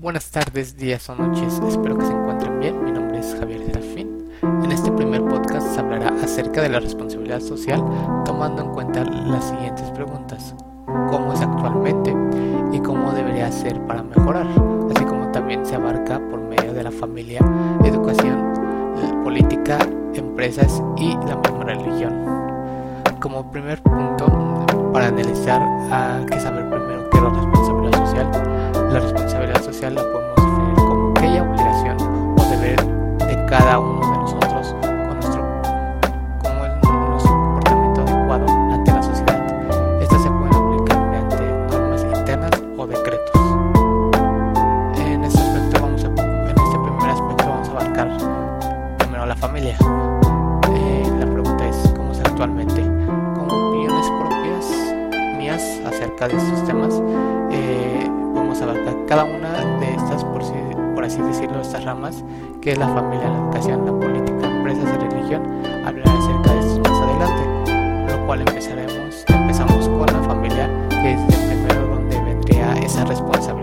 Buenas tardes, días o noches, espero que se encuentren bien. Mi nombre es Javier Serafín. En este primer podcast se hablará acerca de la responsabilidad social tomando en cuenta las siguientes preguntas. ¿Cómo es actualmente y cómo debería ser para mejorar? Así como también se abarca por medio de la familia, educación, política, empresas y la misma religión. Como primer punto, para analizar hay que saber primero La responsabilidad social la podemos definir como aquella obligación o deber de cada uno esa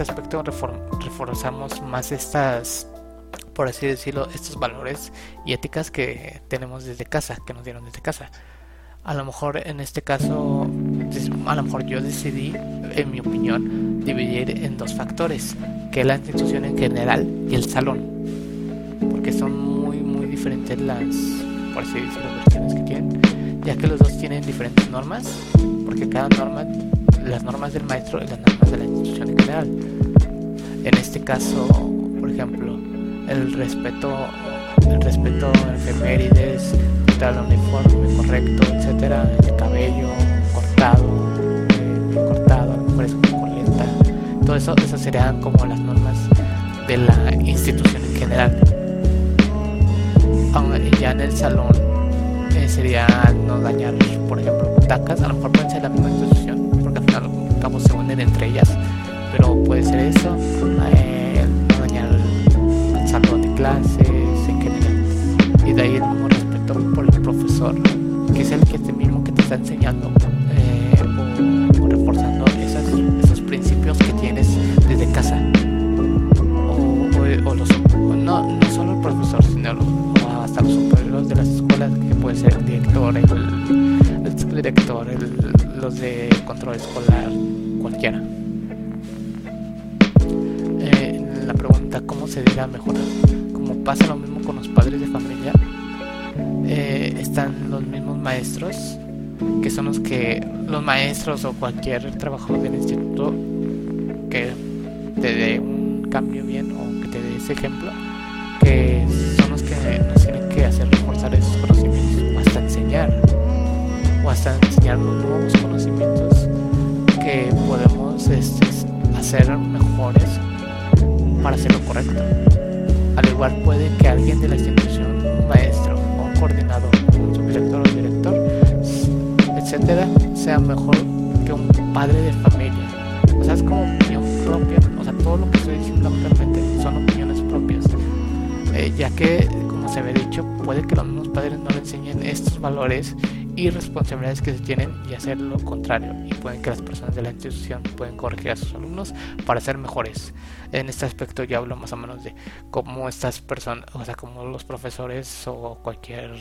este aspecto refor- reforzamos más estas, por así decirlo, estos valores y éticas que tenemos desde casa, que nos dieron desde casa. A lo mejor en este caso, a lo mejor yo decidí, en mi opinión, dividir en dos factores, que es la institución en general y el salón, porque son muy, muy diferentes las, por así decirlo, versiones que tienen, ya que los dos tienen diferentes normas, porque cada norma, las normas del maestro y las normas de la institución en general. En este caso, por ejemplo, el respeto, el respeto a efemérides, el uniforme correcto, etcétera, el cabello cortado, eh, cortado, a lo mejor es con coleta, todo eso, esas serían como las normas de la institución en general. Aún ya en el salón eh, sería no dañar, por ejemplo, butacas, a lo mejor pueden ser la misma entre ellas, pero puede ser eso, eh, el, el salón de clases en general, y de ahí el mismo respeto por el profesor, que es el que te mismo que te está enseñando eh, o, reforzando esos principios que tienes desde casa. O, los, no, no solo el profesor, sino hasta los superiores de las escuelas, que puede ser el director, el, el el- los de control escolar, Eh, la pregunta, ¿cómo se dirá mejorar? Como pasa lo mismo con los padres de familia, eh, están los mismos maestros, que son los que, los maestros o cualquier trabajador del instituto que te dé un cambio bien o que te dé ese ejemplo, que son los que nos tienen que hacer reforzar esos conocimientos o hasta enseñar, o hasta enseñar los nuevos conocimientos que podemos este, hacer mejores para hacer lo correcto. Al igual puede que alguien de la institución, un maestro un coordinador, un subdirector o director, etcétera, se sea mejor que un padre de familia. O sea, es como opinión propia. O sea, todo lo que estoy diciendo actualmente son opiniones propias. Eh, ya que, como se había dicho, puede que los mismos padres no le enseñen estos valores y responsabilidades que se tienen y hacer lo contrario. Y pueden que las personas de la institución pueden corregir a sus alumnos para ser mejores. En este aspecto ya hablo más o menos de cómo estas personas, o sea, cómo los profesores o cualquier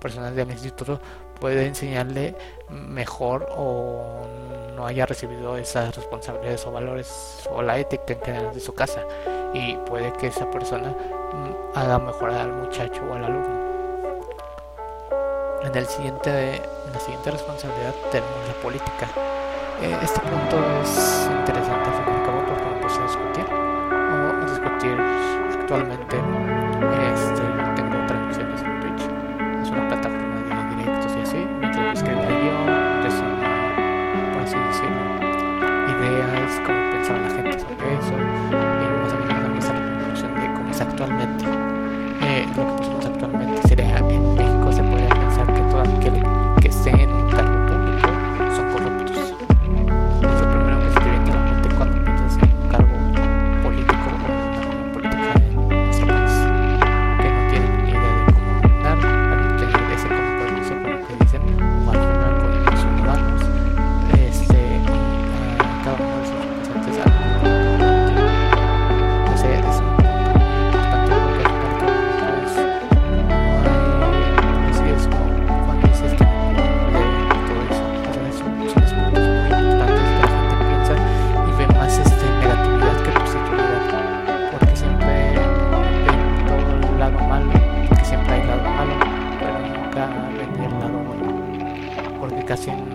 persona del instituto puede enseñarle mejor o no haya recibido esas responsabilidades o valores o la ética en general de su casa y puede que esa persona mm, haga mejorar al muchacho o al alumno. En, el siguiente, en la siguiente responsabilidad tenemos la política. Eh, este punto es interesante al fin y al cabo porque no puse a discutir o discutir actualmente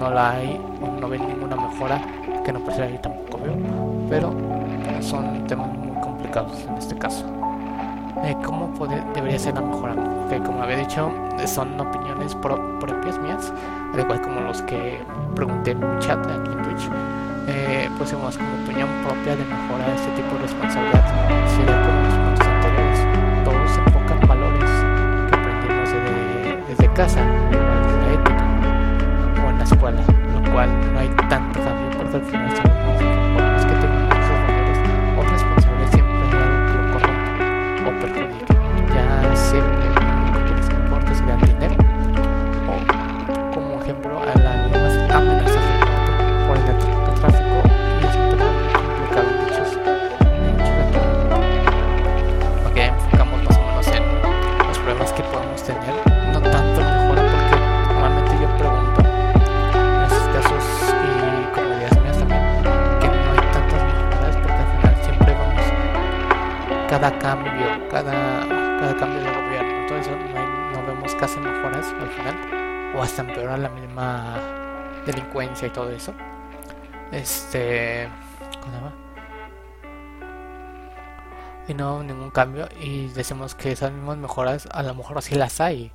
no la hay no ven ninguna mejora, que no ahí tampoco veo, pero son temas muy complicados en este caso. Eh, ¿Cómo puede- debería ser la mejora? Que como había dicho, eh, son opiniones pro- propias mías, al igual como los que pregunté en mi chat aquí en Twitch. Eh, pusimos como opinión propia de mejorar este tipo de responsabilidad. Sería como los puntos anteriores. Todos enfocan valores que aprendimos desde, desde casa, o en la escuela, lo cual no hay tanto cambio porque al final cada cambio, cada, cada cambio de gobierno, eso no, no vemos casi mejoras al final o hasta empeorar la misma delincuencia y todo eso. Este, ¿cómo se llama? Y no ningún cambio y decimos que esas mismas mejoras a lo mejor sí las hay,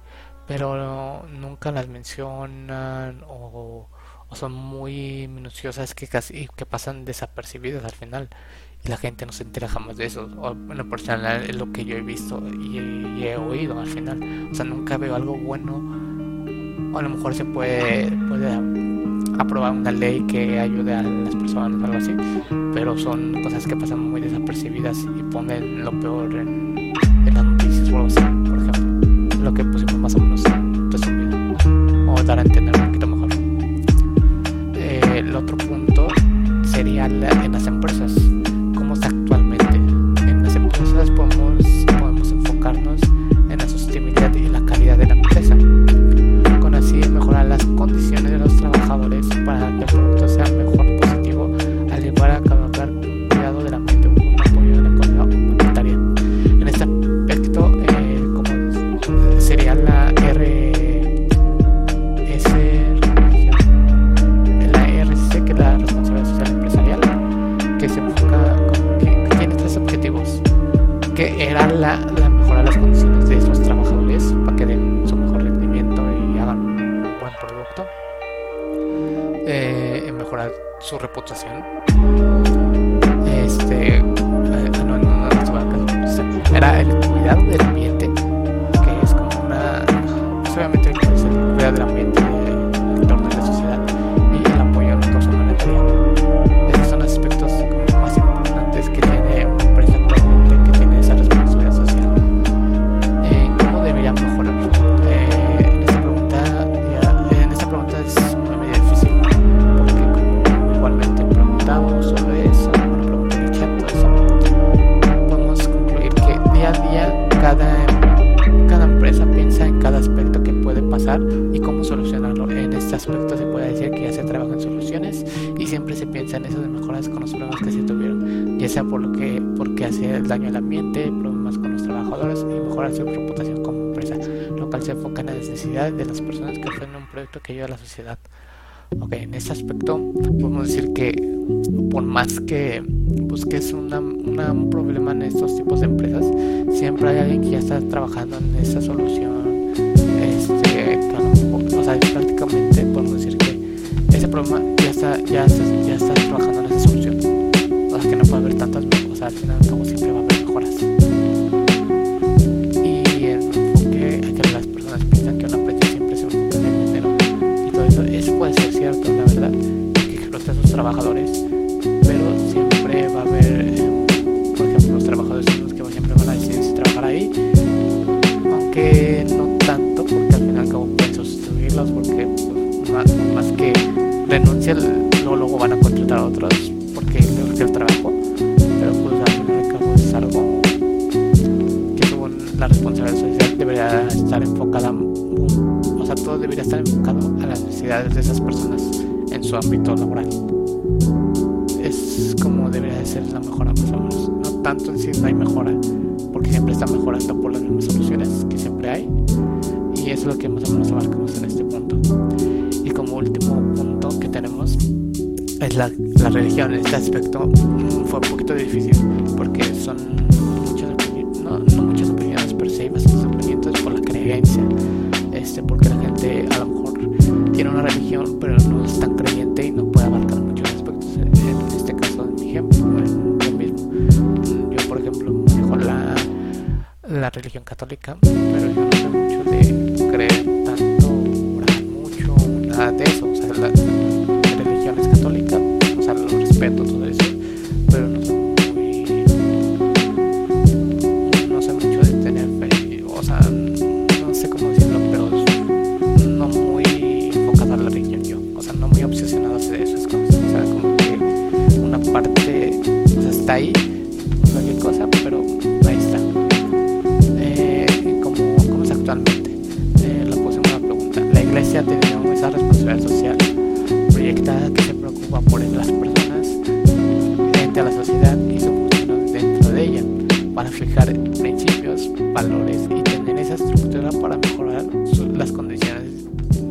pero nunca las mencionan o, o son muy minuciosas que casi que pasan desapercibidas al final la gente no se entera jamás de eso. O en lo personal es lo que yo he visto y, he oído al final. O sea, nunca veo algo bueno. O a lo mejor se puede, puede aprobar una ley que ayude a las personas o algo así, pero son cosas que pasan muy desapercibidas y ponen lo peor en, las noticias por ejemplo. Lo que pusimos más o menos resumido, o dar a entender un poquito mejor. Eh, el otro punto sería la- en las empresas, en la sostenibilidad y la calidad de la empresa con así mejorar las condiciones de los trabajadores para que el se enfoca en la necesidad de las personas que ofrecen un proyecto que ayuda a la sociedad. Ok, en este aspecto podemos decir que por más que busques una, un problema en estos tipos de empresas, siempre hay alguien que ya está trabajando en esa solución. Este, o sea, prácticamente podemos decir que ese problema ya está, ya está, ya está trabajando en esa solución. O sea, que no puede haber tantas, o sea, al final como siempre va a haber mejoras. Trabajadores, pero siempre va a haber, por ejemplo, los trabajadores que siempre van a decidir trabajar ahí, aunque no tanto, porque al final acabo pueden sustituirlos, porque pues, más, que renuncian, luego, luego van a contratar a otros esas personas en su ámbito laboral es como debería de ser la mejora más o menos. No tanto en sí no hay mejora, porque siempre está mejorando por las mismas soluciones que siempre hay. Y es lo que más o menos abarcamos en este punto. Y como último punto que tenemos es la, la religión. En este aspecto mm, fue un poquito difícil porque son muchas opiniones, no, no muchas opiniones, pero sí hay bastantes opiniones por la creencia. Tiene una religión, pero no es tan creyente y no puede abarcar muchos aspectos. En este caso, en mi ejemplo, yo mismo. Yo, por ejemplo, manejo la, la religión católica, pero yo no sé mucho de creer tanto, orar mucho, nada de eso. O sea, la, la religión es católica, o sea, lo respeto, todo eso, pero no sé las condiciones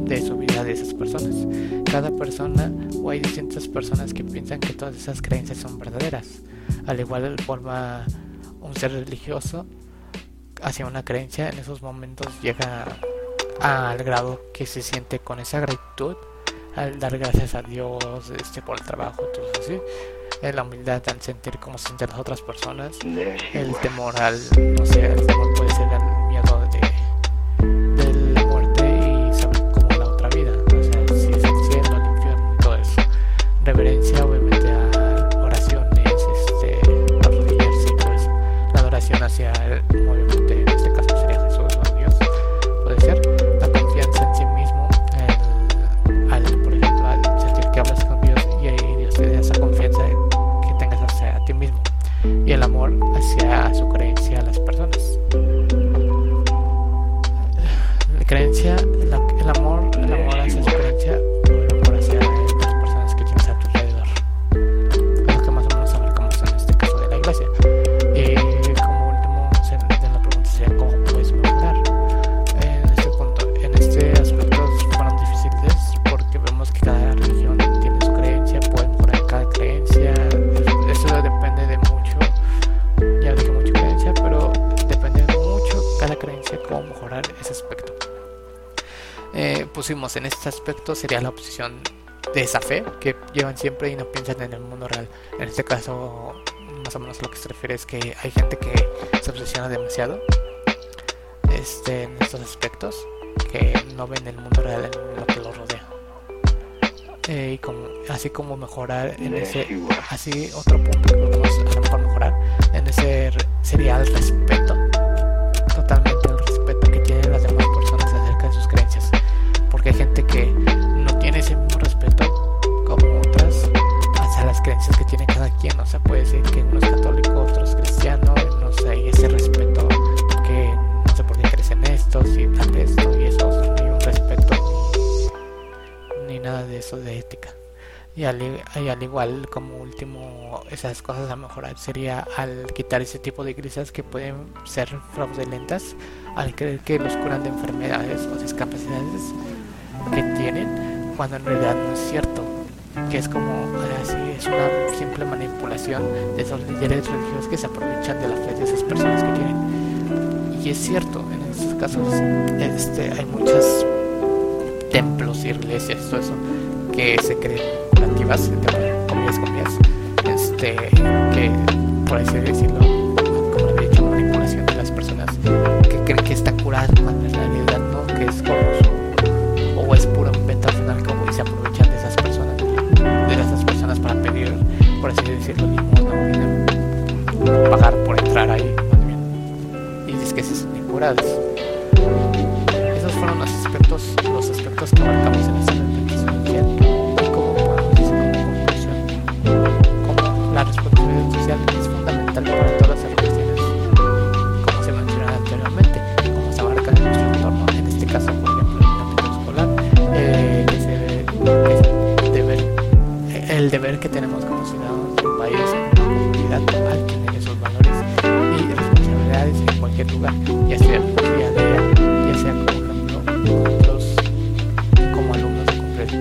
de su vida de esas personas. Cada persona o hay distintas personas que piensan que todas esas creencias son verdaderas. Al igual forma un ser religioso hacia una creencia, en esos momentos llega al grado que se siente con esa gratitud al dar gracias a Dios este por el trabajo, todo así, la humildad al sentir cómo se sienten las otras personas, el temor al, no sé, el temor puede ser el pusimos en este aspecto sería la oposición de esa fe que llevan siempre y no piensan en el mundo real. En este caso, más o menos lo que se refiere es que hay gente que se obsesiona demasiado este, en estos aspectos que no ven el mundo real en lo que los rodea. Eh, y como, así como mejorar en ese, así otro punto que podemos a lo mejor mejorar en ese sería el respeto, Y al, y al, igual, como último, esas cosas a mejorar sería al quitar ese tipo de grises que pueden ser fraudulentas, al creer que los curan de enfermedades o discapacidades que tienen, cuando en realidad no es cierto. Que es como así, es una simple manipulación de esos líderes religiosos que se aprovechan de la fe de esas personas que tienen. Y es cierto, en estos casos este, hay muchos templos, iglesias, todo eso, que se creen curativas, entre comillas, comillas, este, que por así decirlo, como había dicho, manipulación de las personas que creen que está curado cuando en realidad no, que es como o es pura venta final como y se aprovechan de esas personas, de esas personas para pedir, por así decirlo, limosna pagar por entrar ahí. Y es que se son curadas. Esos fueron los aspectos, los aspectos que abarcamos en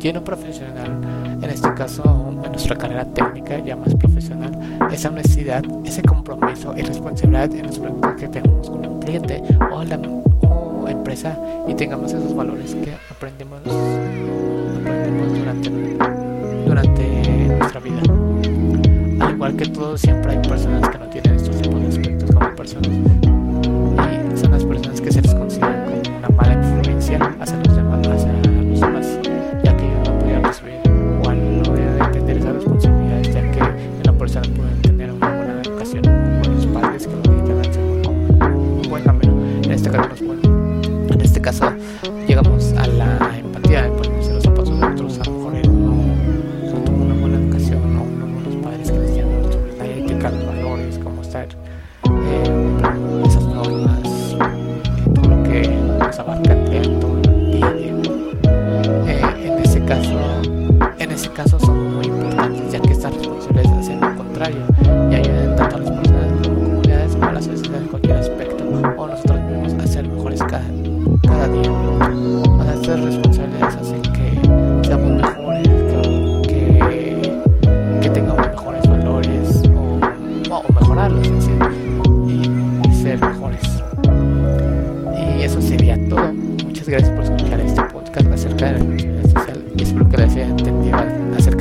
Lleno profesional, en este caso en nuestra carrera técnica ya más profesional, esa honestidad, ese compromiso y responsabilidad en los productos que tenemos con el cliente o la empresa y tengamos esos valores que aprendemos, durante, durante nuestra vida. Al igual que todos, siempre hay personas que no tienen estos tipos de aspectos como personas y son las personas que se les consideran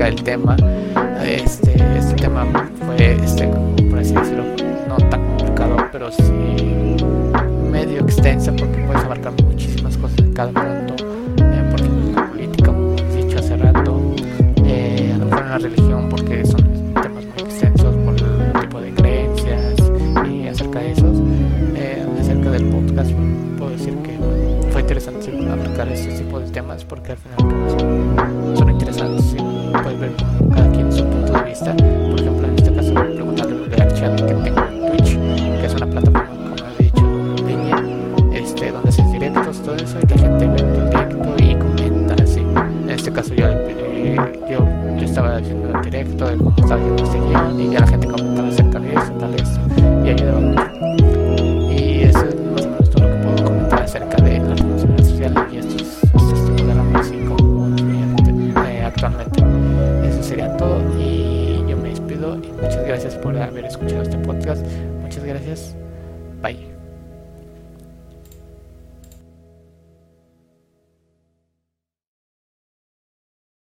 del tema. Este, este tema fue, este, por así decirlo, no tan complicado, pero sí medio extensa porque puedes abarcar muchísimas cosas en cada punto. Eh, por ejemplo, la política, como he dicho hace rato, eh, a lo mejor en la religión, porque son temas muy extensos por el tipo de creencias y acerca de esos. Eh, acerca del podcast, puedo decir que fue interesante abarcar este tipo de temas porque al final